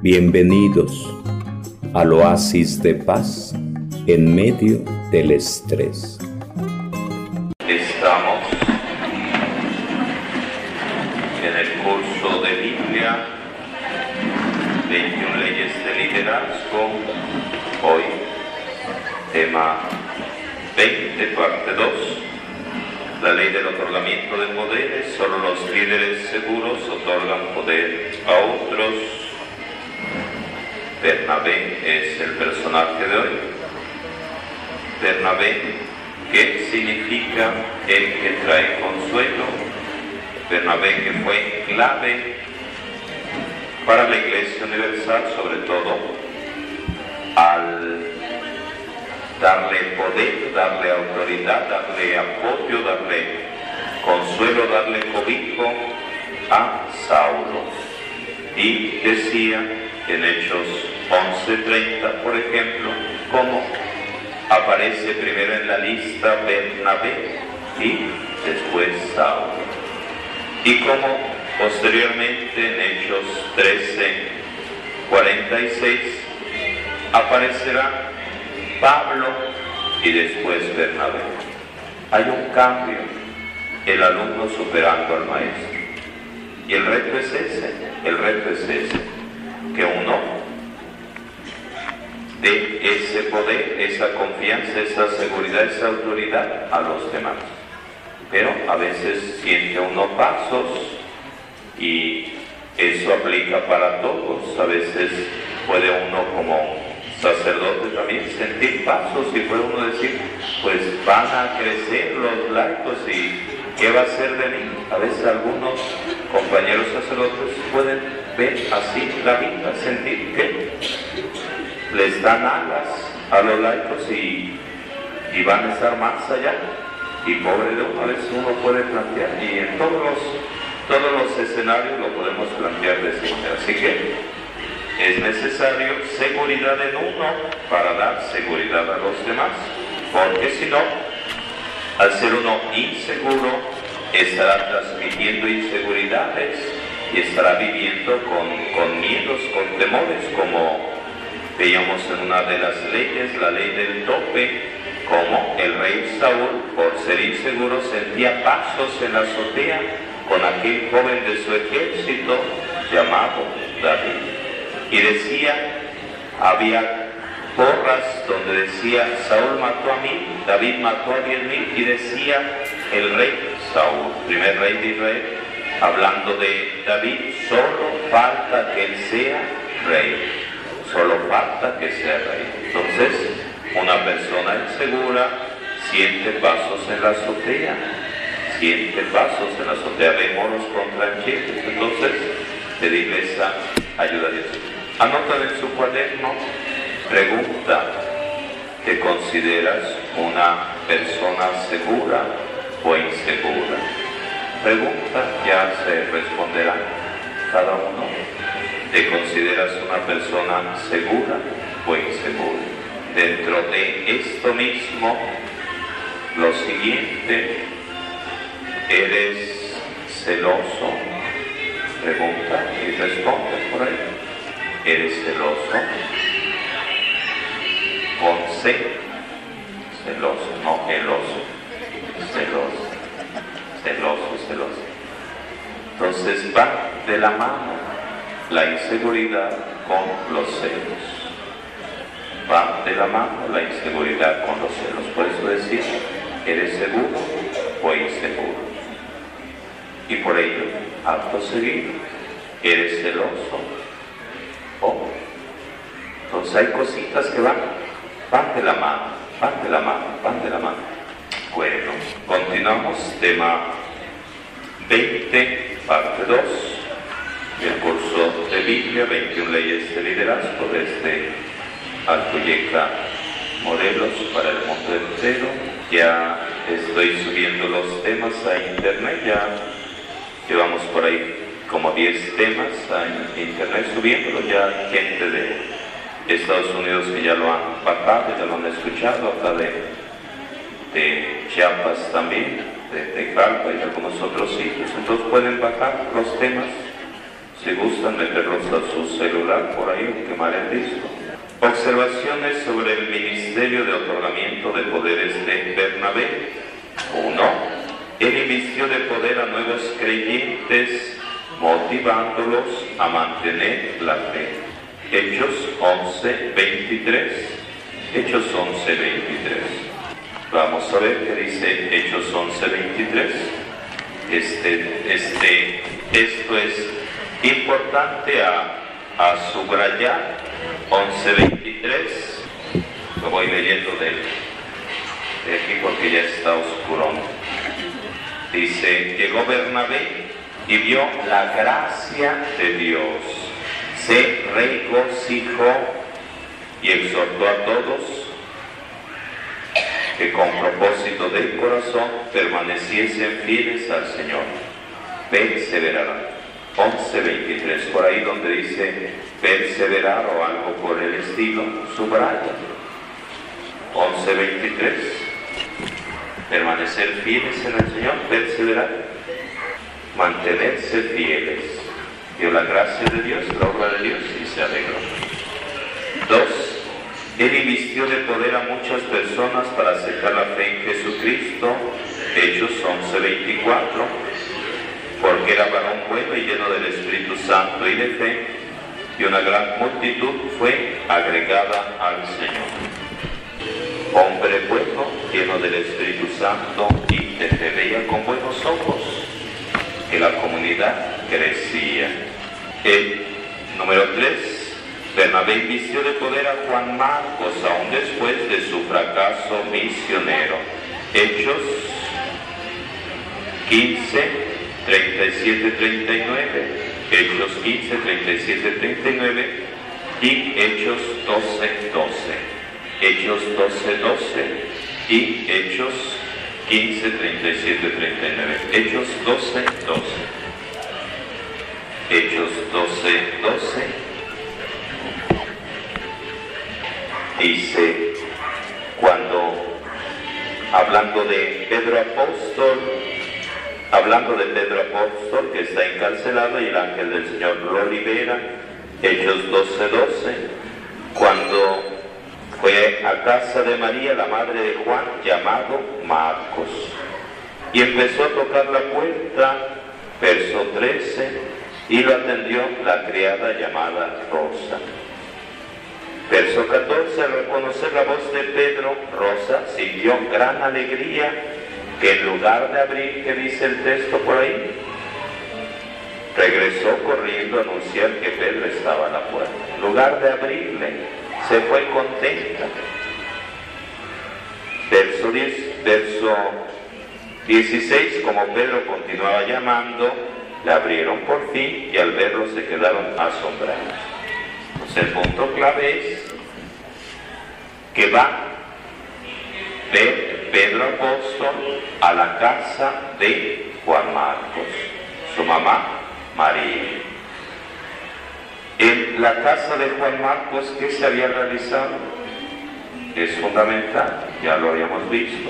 Bienvenidos al oasis de paz en medio del estrés. Estamos en el curso de Biblia, 21 leyes de liderazgo, hoy tema 20, parte 2, la ley del otorgamiento de poderes, solo los líderes seguros otorgan poder a otros. Bernabé es el personaje de hoy. Bernabé, ¿qué significa el que trae consuelo? Bernabé que fue clave para la Iglesia Universal, sobre todo al darle poder, darle autoridad, darle apoyo, darle consuelo, darle cobijo a Saulo. Y decía en Hechos 11:30, por ejemplo, cómo aparece primero en la lista Bernabé y después Saulo. Y cómo posteriormente en Hechos 13:46 aparecerá Pablo y después Bernabé. Hay un cambio, el alumno superando al maestro. Y el reto es ese, el reto es ese, que uno dé ese poder, esa confianza, esa seguridad, esa autoridad a los demás. Pero a veces siente uno pasos y eso aplica para todos. A veces puede uno como sacerdote también sentir pasos y puede uno decir, pues van a crecer los laicos y ¿qué va a ser de mí? A veces algunos compañeros sacerdotes pueden ver así la vida, sentir que les dan alas a los laicos y, y van a estar más allá. Y pobre de uno, a veces uno puede plantear, y en todos los, todos los escenarios lo podemos plantear de esa manera. Así que es necesario seguridad en uno para dar seguridad a los demás, porque si no, al ser uno inseguro, estará transmitiendo inseguridades y estará viviendo con, con miedos, con temores, como veíamos en una de las leyes, la ley del tope, como el rey Saúl, por ser inseguro, sentía pasos en la azotea con aquel joven de su ejército llamado David. Y decía, había porras donde decía, Saúl mató a mí, David mató a diez mil, y decía el rey Saúl, primer rey de Israel, hablando de David, solo falta que él sea rey, solo falta que sea rey. Entonces, una persona insegura siente pasos en la azotea, siente pasos en la azotea de moros contra tranquilos, entonces pedirle esa ayuda de Dios. Anotan en su cuaderno, pregunta, ¿te consideras una persona segura o insegura? Pregunta, ya se responderá cada uno. ¿Te consideras una persona segura o insegura? Dentro de esto mismo, lo siguiente, ¿eres celoso? Pregunta y responde por ahí. ¿Eres celoso? Con C. Celoso, no celoso. Celoso. Celoso, celoso. Entonces va de la mano la inseguridad con los celos. Va de la mano la inseguridad con los celos. Por eso decir, ¿eres seguro o inseguro? Y por ello, acto seguido, ¿eres celoso entonces hay cositas que van, van de la mano, van de la mano, van de la mano. Bueno, continuamos, tema 20, parte 2, del curso de Biblia, 21 leyes de liderazgo desde Alcoyeca Modelos para el mundo entero. Ya estoy subiendo los temas a internet, ya llevamos por ahí como 10 temas en internet subiéndolo, ya gente de Estados Unidos que ya lo han bajado, ya lo han escuchado, acá de Chiapas también, de, de y de algunos otros sitios. Entonces pueden bajar los temas, si gustan meterlos a su celular por ahí Evangelio que mal han visto. Observaciones sobre el ministerio de otorgamiento de poderes de Bernabé. 1. El inicio de poder a nuevos creyentes, motivándolos a mantener la fe. Hechos 11, 23. Hechos 11, 23. Vamos a ver qué dice Hechos 11, 23. Este, este, esto es importante a, a subrayar 11.23, lo voy leyendo de, de aquí porque ya está oscuro. Dice, llegó Bernabé y vio la gracia de Dios, se regocijó y exhortó a todos que con propósito del corazón permaneciesen fieles al Señor, perseverarán 11.23, por ahí donde dice perseverar o algo por el estilo, subraya. 11.23, permanecer fieles en el Señor, perseverar, mantenerse fieles. Dio la gracia de Dios, la obra de Dios y se alegró. 2. Él invistió de poder a muchas personas para aceptar la fe en Jesucristo. Hechos 11.24 porque era varón bueno y lleno del Espíritu Santo y de fe, y una gran multitud fue agregada al Señor. Hombre bueno, lleno del Espíritu Santo y de fe, veía con buenos ojos que la comunidad crecía. El número 3. Bernabé vistió de poder a Juan Marcos aún después de su fracaso misionero. Hechos 15, 37, 39, Hechos 15, 37, 39 y Hechos 12, 12. Hechos 12, 12 y Hechos 15, 37, 39. Hechos 12, 12. Hechos 12, 12. Dice, cuando, hablando de Pedro Apóstol, hablando de Pedro Apóstol que está encarcelado y el ángel del Señor lo libera, Hechos 12:12, 12, cuando fue a casa de María, la madre de Juan, llamado Marcos, y empezó a tocar la puerta, verso 13, y lo atendió la criada llamada Rosa. Verso 14, al reconocer la voz de Pedro, Rosa sintió gran alegría que en lugar de abrir, que dice el texto por ahí, regresó corriendo a anunciar que Pedro estaba a la puerta. En lugar de abrirle, se fue contenta. Verso, 10, verso 16, como Pedro continuaba llamando, le abrieron por fin y al verlo se quedaron asombrados. El punto clave es que va de Pedro Apóstol a la casa de Juan Marcos, su mamá María. En la casa de Juan Marcos, ¿qué se había realizado? Es fundamental, ya lo habíamos visto.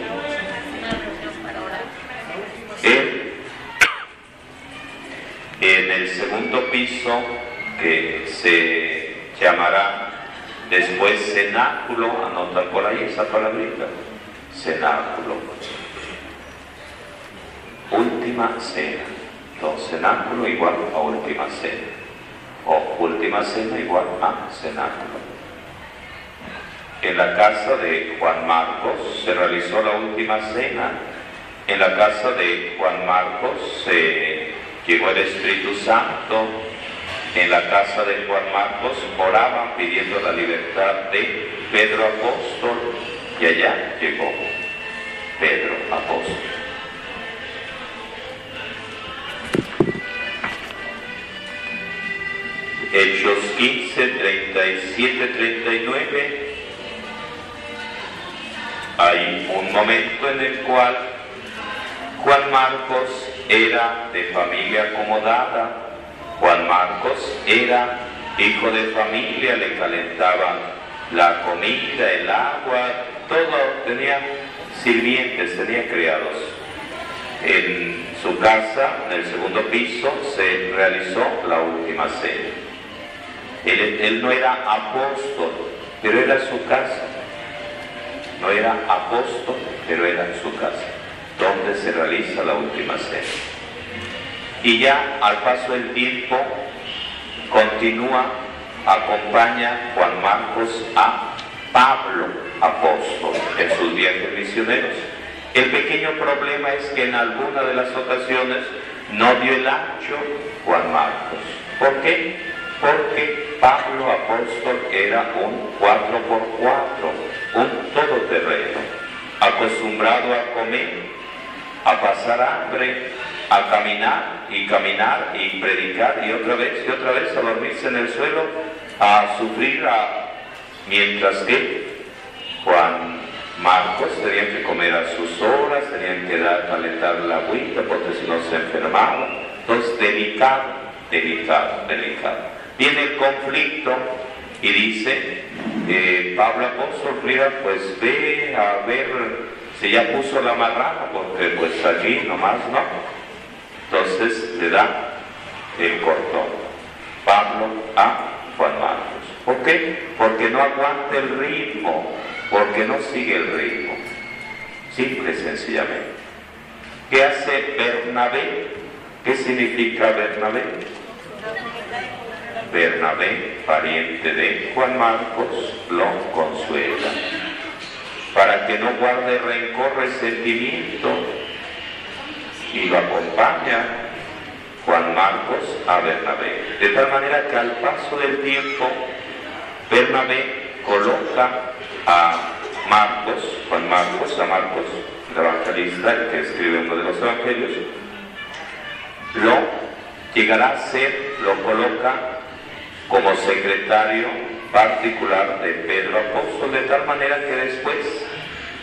En, en el segundo piso, que se llamará después cenáculo, anotan por ahí esa palabrita cenáculo. Última cena. Entonces, cenáculo igual a última cena. O última cena igual a cenáculo. En la casa de Juan Marcos se realizó la última cena. En la casa de Juan Marcos se llegó el Espíritu Santo. En la casa de Juan Marcos oraban pidiendo la libertad de Pedro Apóstol y allá llegó Pedro apóstol. Hechos 15, 37, 39. Hay un momento en el cual Juan Marcos era de familia acomodada. Juan Marcos era hijo de familia, le calentaban la comida, el agua, todo tenía sirvientes, tenía criados. En su casa, en el segundo piso, se realizó la última cena. Él, no era apóstol, pero era su casa. No era apóstol, pero era su casa, donde se realiza la última cena. Y ya al paso del tiempo continúa, acompaña Juan Marcos a Pablo, apóstol, en sus viajes misioneros. El pequeño problema es que en alguna de las ocasiones no dio el ancho Juan Marcos. ¿Por qué? Porque Pablo apóstol era un 4x4, un todoterreno, acostumbrado a comer, a pasar hambre, a caminar y caminar y predicar y otra vez y otra vez a dormirse en el suelo, a sufrir, a... mientras que Juan Marcos tenían que comer a sus horas, tenían que dar, calentar la agüita porque si no se enfermaba. Entonces, delicado, delicado, delicado. Viene el conflicto y dice, eh, Pablo Apóstol, mira, pues ve a ver si ya puso la marrana, porque pues allí nomás no. Entonces le da el cortón. Pablo a Juan Marcos. ¿Por qué? Porque no aguanta el ritmo porque no sigue el ritmo. Simple y sencillamente. ¿Qué hace Bernabé? ¿Qué significa Bernabé? Bernabé, pariente de Juan Marcos, lo consuela. Para que no guarde rencor, resentimiento, y lo acompaña Juan Marcos a Bernabé. De tal manera que al paso del tiempo, Bernabé coloca a Marcos, Juan Marcos, a Marcos, el evangelista, el que escribe uno de los evangelios, lo llegará a ser, lo coloca como secretario particular de Pedro Apóstol, de tal manera que después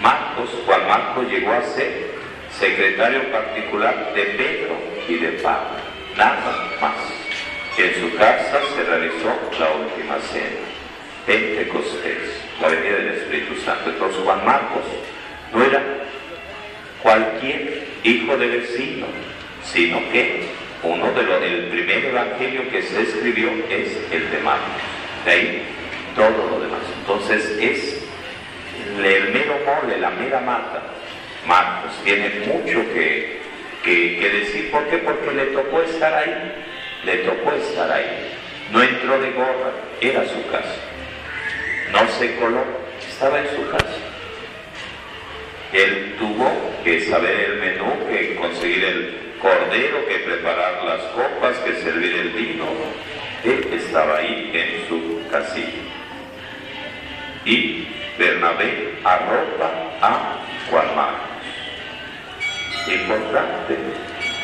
Marcos, Juan Marcos llegó a ser secretario particular de Pedro y de Pablo, nada más. En su casa se realizó la última cena, Pentecostés la venida del Espíritu Santo. Entonces Juan Marcos no era cualquier hijo de vecino, sino que uno de los, el primer evangelio que se escribió es el de Marcos. De ahí todo lo demás. Entonces es el mero mole, la mera mata. Marcos tiene mucho que, que decir. ¿Por qué? Porque le tocó estar ahí. Le tocó estar ahí. No entró de gorra, era su casa no se coló, estaba en su casa. Él tuvo que saber el menú, que conseguir el cordero, que preparar las copas, que servir el vino. Él estaba ahí en su casilla. Y Bernabé arropa a Juan Marcos. Importante.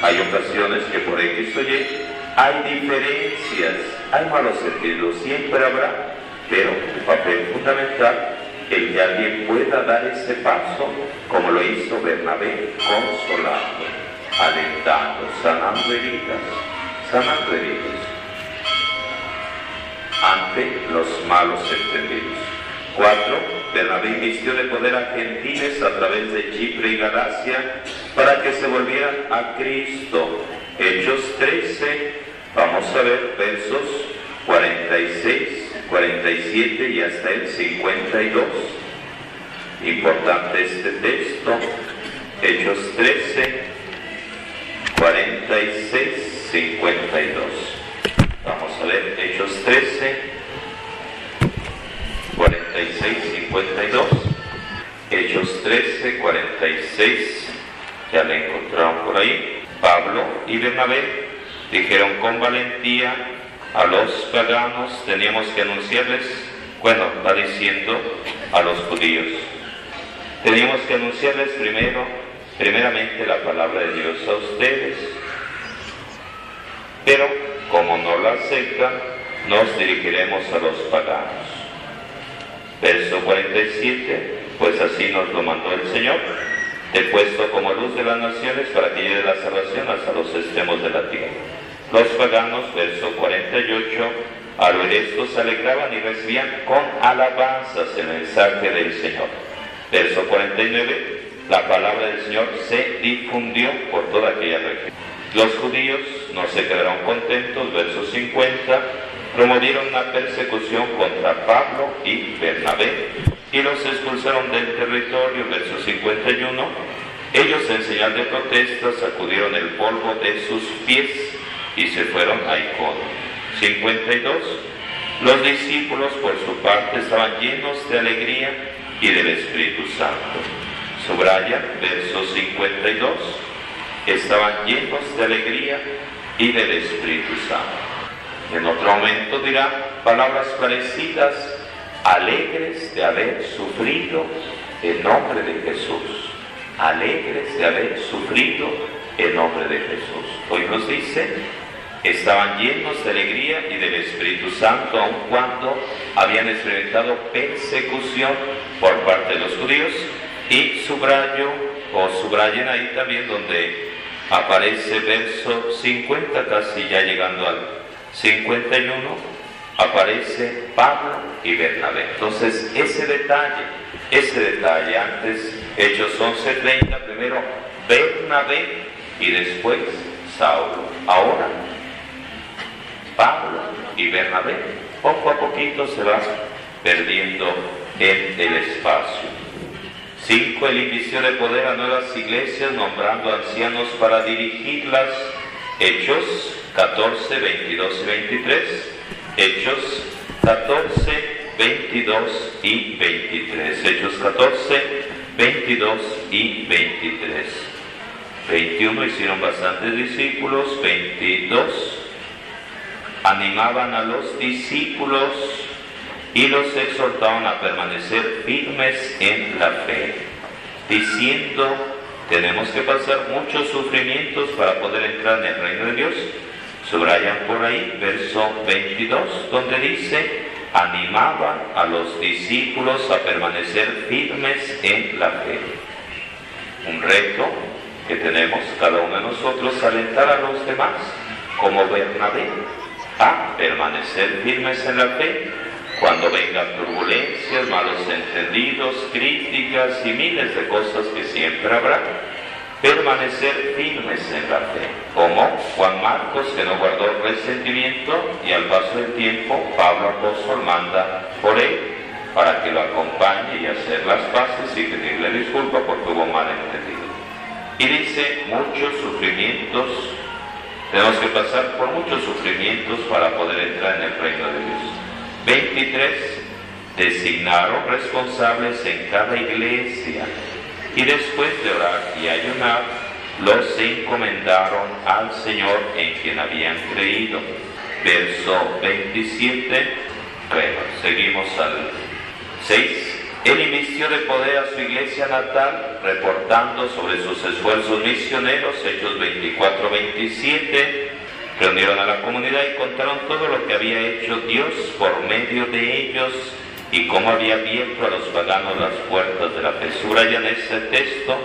Hay ocasiones que por X o Y hay diferencias, hay malos sentidos, siempre habrá pero un papel fundamental el que alguien pueda dar ese paso, como lo hizo Bernabé, consolando, alentando, sanando heridas, sanando heridas ante los malos entendidos. Cuatro, Bernabé inició de poder a gentiles a través de Chipre y Galacia para que se volvieran a Cristo. Hechos 13, vamos a ver versos 46 47 y hasta el 52. Importante este texto, Hechos 13, 46, 52. Vamos a ver Hechos 13, 46, 52. Hechos 13, 46. Ya le encontraron por ahí. Pablo y Bernabé dijeron con valentía a los paganos teníamos que anunciarles, bueno, va diciendo a los judíos, teníamos que anunciarles primero, primeramente la palabra de Dios a ustedes, pero como no la aceptan, nos dirigiremos a los paganos. Verso 47, pues así nos lo mandó el Señor, he puesto como luz de las naciones para que lleve la salvación hasta los extremos de la tierra. Los paganos, verso 48, al oír esto se alegraban y recibían con alabanzas el mensaje del Señor. Verso 49, la palabra del Señor se difundió por toda aquella región. Los judíos no se quedaron contentos, verso 50, promovieron una persecución contra Pablo y Bernabé y los expulsaron del territorio, verso 51. Ellos en señal de protesta sacudieron el polvo de sus pies y se fueron a Icono. 52. Los discípulos por su parte estaban llenos de alegría y del Espíritu Santo. Subraya, verso 52. Estaban llenos de alegría y del Espíritu Santo. En otro momento dirá palabras parecidas, alegres de haber sufrido en nombre de Jesús. Alegres de haber sufrido en nombre de Jesús. Hoy nos dice, estaban llenos de alegría y del Espíritu Santo, aun cuando habían experimentado persecución por parte de los judíos. Y subrayo, o subrayen ahí también donde aparece verso 50, casi ya llegando al 51 aparece Pablo y Bernabé. Entonces, ese detalle, ese detalle, antes Hechos 11:30, primero Bernabé y después Saulo. Ahora, Pablo y Bernabé, poco a poquito se va perdiendo en el espacio. Cinco, el inicio de poder a nuevas iglesias, nombrando ancianos para dirigirlas. Hechos 14, 22 y 23. Hechos 14, 22 y 23. Hechos 14, 22 y 23. 21 hicieron bastantes discípulos. 22 animaban a los discípulos y los exhortaban a permanecer firmes en la fe, diciendo, tenemos que pasar muchos sufrimientos para poder entrar en el reino de Dios Subrayan por ahí verso 22, donde dice, animaba a los discípulos a permanecer firmes en la fe. Un reto que tenemos cada uno de nosotros, alentar a los demás, como Bernabé, a permanecer firmes en la fe cuando vengan turbulencias, malos entendidos, críticas y miles de cosas que siempre habrá permanecer firmes en la fe, como Juan Marcos que no guardó resentimiento y al paso del tiempo Pablo apóstol manda por él para que lo acompañe y hacer las paces y pedirle disculpa porque hubo malentendido. Y dice, muchos sufrimientos, tenemos que pasar por muchos sufrimientos para poder entrar en el reino de Dios. 23. Designaron responsables en cada iglesia y después de orar y ayunar, los encomendaron al Señor en quien habían creído. Verso 27. Bueno, seguimos al 6. Él inició de poder a su iglesia natal, reportando sobre sus esfuerzos misioneros, Hechos 24-27. Reunieron a la comunidad y contaron todo lo que había hecho Dios por medio de ellos y cómo había abierto a los paganos las puertas de la fe. en ese texto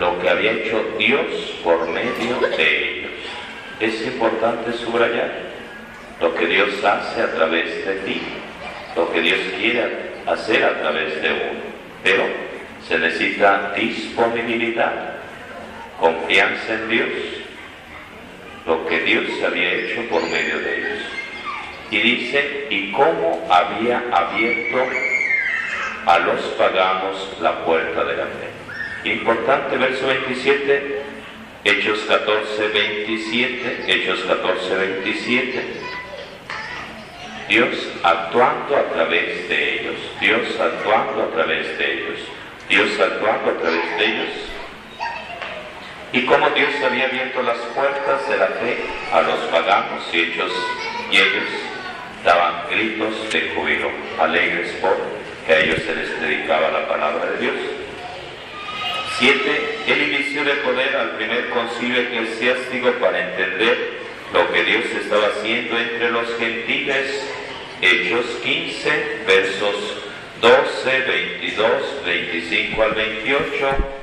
lo que había hecho Dios por medio de ellos. Es importante subrayar lo que Dios hace a través de ti, lo que Dios quiere hacer a través de uno. Pero se necesita disponibilidad, confianza en Dios, lo que Dios había hecho por medio de ellos. Y dice, y cómo había abierto a los paganos la puerta de la fe. Importante verso 27, Hechos 14, 27, Hechos 14, 27. Dios actuando a través de ellos, Dios actuando a través de ellos, Dios actuando a través de ellos. Y cómo Dios había abierto las puertas de la fe a los paganos y ellos, y ellos daban gritos de júbilo, alegres por que a ellos se les dedicaba la palabra de Dios. Siete, el inicio de poder al primer concilio eclesiástico para entender lo que Dios estaba haciendo entre los gentiles. Hechos 15, versos 12, 22, 25 al 28.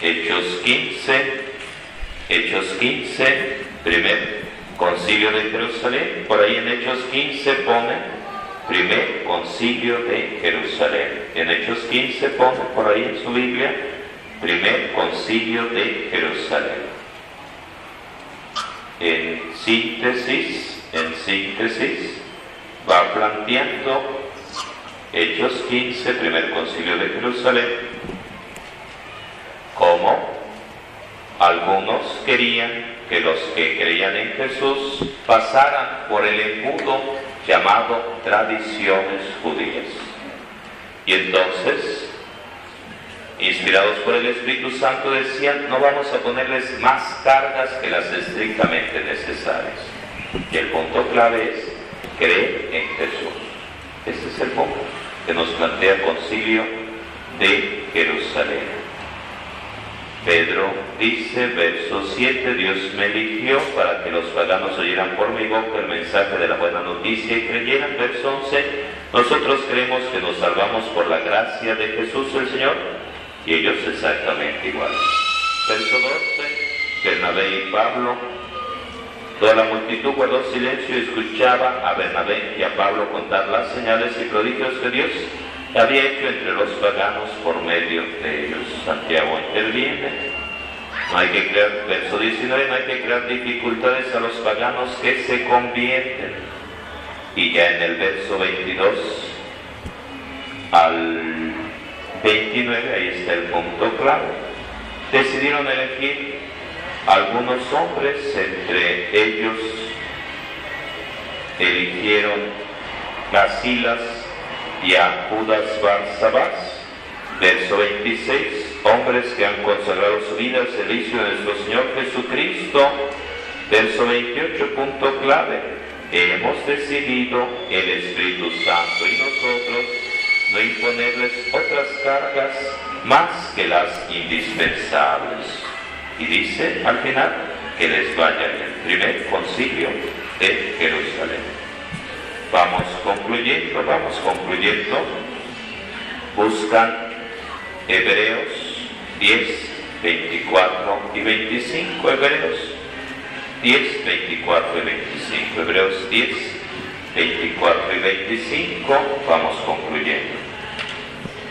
Hechos 15, Hechos 15, primer concilio de Jerusalén, por ahí en Hechos 15 pone primer concilio de Jerusalén. En Hechos 15 pone por ahí en su Biblia primer concilio de Jerusalén. En síntesis, en síntesis, va planteando Hechos 15, primer concilio de Jerusalén, como algunos querían que los que creían en Jesús pasaran por el embudo llamado tradiciones judías. Y entonces, inspirados por el Espíritu Santo, decían, no vamos a ponerles más cargas que las estrictamente necesarias. Y el punto clave es creer en Jesús. Este es el punto que nos plantea el concilio de Jerusalén. Pedro dice, verso 7, Dios me eligió para que los paganos oyeran por mi boca el mensaje de la buena noticia y creyeran. Verso 11, nosotros creemos que nos salvamos por la gracia de Jesús el Señor y ellos exactamente igual. Verso 12, Bernabé y Pablo, toda la multitud guardó silencio y escuchaba a Bernabé y a Pablo contar las señales y prodigios que Dios había hecho entre los paganos por medio de ellos. Santiago interviene. No hay que crear, verso 19, no hay que crear dificultades a los paganos que se convierten. Y ya en el verso 22 al 29, ahí está el punto clave. Decidieron elegir algunos hombres, entre ellos eligieron las Silas, y a Judas Barsabás. Verso 26, hombres que han consagrado su vida al servicio de nuestro Señor Jesucristo. Verso 28, punto clave. Hemos decidido el Espíritu Santo y nosotros no imponerles otras cargas más que las indispensables. Y dice al final que les vaya el primer concilio de Jerusalén. Vamos concluyendo, vamos concluyendo. Buscan Hebreos 10, 24 y 25. Hebreos 10, 24 y 25. Hebreos 10, 24 y 25. Vamos concluyendo.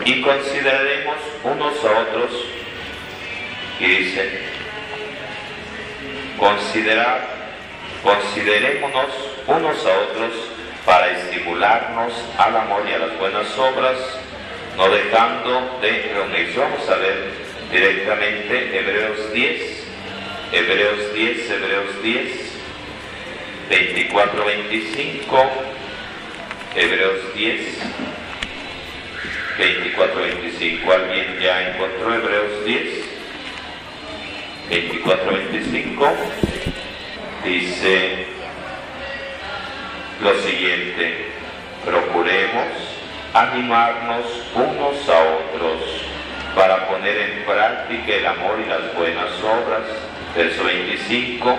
Y consideraremos unos a otros. Y dice, considerar, considerémonos unos a otros para estimularnos al amor y a las buenas obras, no dejando de reunirse. Vamos a ver directamente Hebreos 10, Hebreos 10, Hebreos 10, 24, 25, Hebreos 10, 24, 25. ¿Alguien ya encontró Hebreos 10? 24, 25. Dice, lo siguiente, procuremos animarnos unos a otros para poner en práctica el amor y las buenas obras. Verso 25,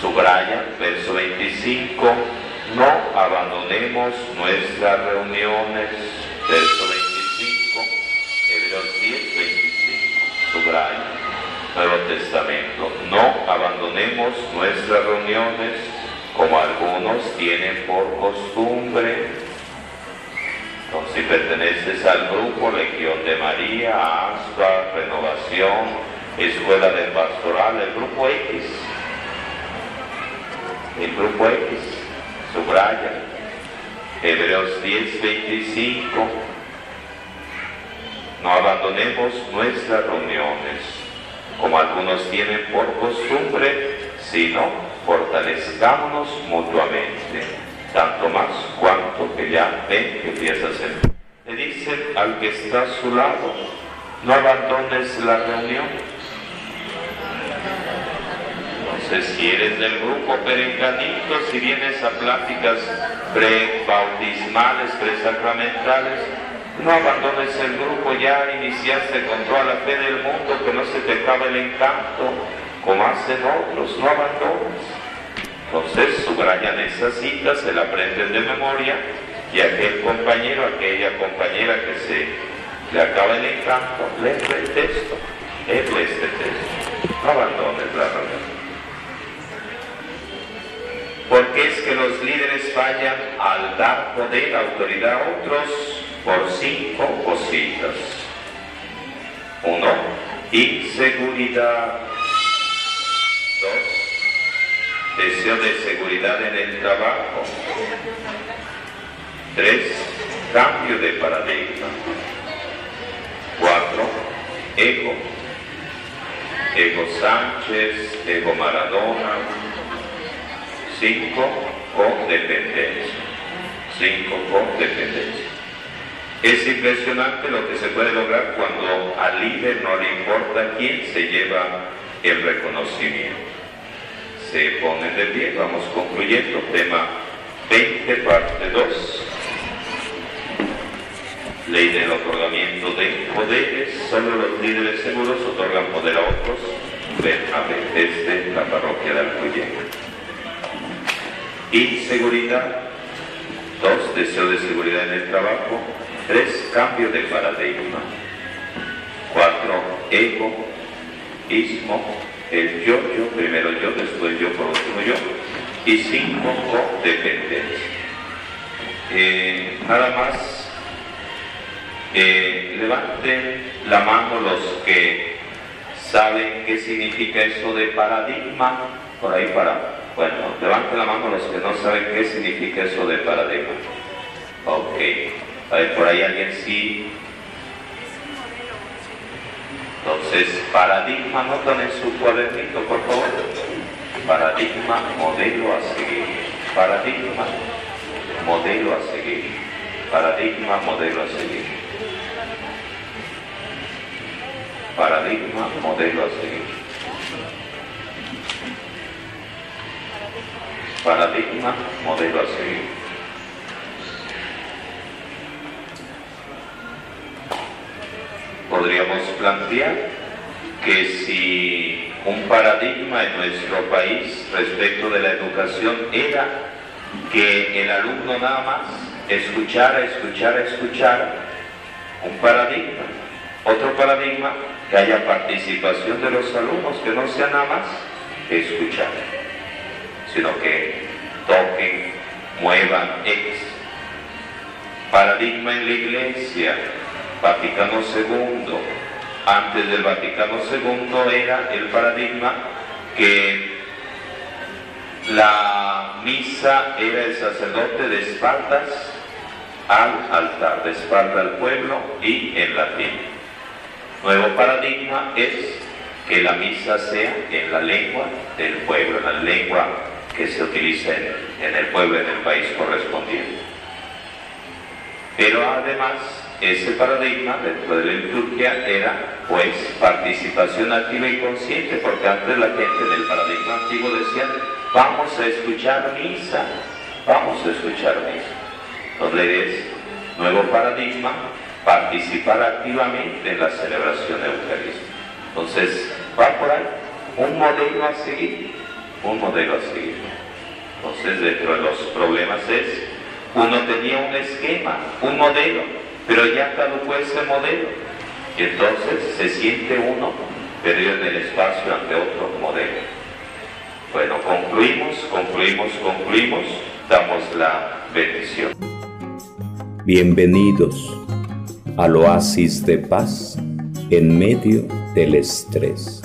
subraya, verso 25, no abandonemos nuestras reuniones. Verso 25, Hebreos 10, 25, subraya, Nuevo Testamento, no abandonemos nuestras reuniones como algunos tienen por costumbre. Entonces, si perteneces al grupo Legión de María, ASPA, Renovación, Escuela de Pastoral, el grupo X, el grupo X, subraya, Hebreos 10, 25, no abandonemos nuestras reuniones, como algunos tienen por costumbre, sino fortalezcámonos mutuamente, tanto más cuanto que ya ven que empieza a ser. Le dicen al que está a su lado, no abandones la reunión. Entonces, si eres del grupo perenganito, si vienes a pláticas pre-bautismales, pre-sacramentales, no abandones el grupo, ya iniciaste con toda la fe del mundo, que no se te acabe el encanto, como hacen otros, no abandones. Entonces subrayan esa cita, se la aprenden de memoria y aquel compañero, aquella compañera que se le acaba el encanto, lee el texto, lee este texto, no abandones la reunión. Porque es que los líderes fallan al dar poder, autoridad a otros por cinco cositas. Uno, inseguridad. Dos, deseo de seguridad en el trabajo. Tres, cambio de paradigma. Cuatro, ego. Ego Sánchez, ego Maradona. Cinco, codependencia. Cinco, codependencia. Es impresionante lo que se puede lograr cuando al líder no le importa quién se lleva el reconocimiento. Se ponen de pie, vamos concluyendo. Tema 20, parte 2. Ley del otorgamiento de poderes. Solo los líderes seguros otorgan poder a otros. Ven desde la parroquia de Alcuyén. Inseguridad. Dos, deseo de seguridad en el trabajo. Tres, cambio de paradigma. Cuatro, ego, ismo, el yo, yo, primero yo, después yo, por último yo. Y cinco, codependencia. Eh, nada más, eh, levanten la mano los que saben qué significa eso de paradigma. Por ahí para, bueno, levanten la mano los que no saben qué significa eso de paradigma. Ok. A ver, por ahí alguien sí. Entonces, paradigma, notan en su cuadernito, por favor. Paradigma, modelo a seguir. Paradigma, modelo a seguir. Paradigma, modelo a seguir. Paradigma, modelo a seguir. Paradigma, modelo a seguir. Podríamos plantear que si un paradigma en nuestro país respecto de la educación era que el alumno nada más escuchara, escuchara, escuchara, un paradigma. Otro paradigma, que haya participación de los alumnos, que no sea nada más escuchar, sino que toquen, muevan, ex. Paradigma en la iglesia, Vaticano II. Antes del Vaticano II era el paradigma que la misa era el sacerdote de espaldas al altar, de espalda al pueblo y en latín. Nuevo paradigma es que la misa sea en la lengua del pueblo, en la lengua que se utiliza en, en el pueblo, en el país correspondiente. Pero además ese paradigma dentro de la liturgia era pues participación activa y consciente, porque antes la gente del paradigma antiguo decía, vamos a escuchar misa, vamos a escuchar misa. Entonces, nuevo paradigma, participar activamente en la celebración eucarística. Entonces, va por ahí un modelo a seguir, un modelo a seguir. Entonces, dentro de los problemas es, uno tenía un esquema, un modelo, pero ya caducó ese modelo. Y entonces se siente uno perdido en el espacio ante otro modelo. Bueno, concluimos, concluimos, concluimos, damos la bendición. Bienvenidos al oasis de paz en medio del estrés.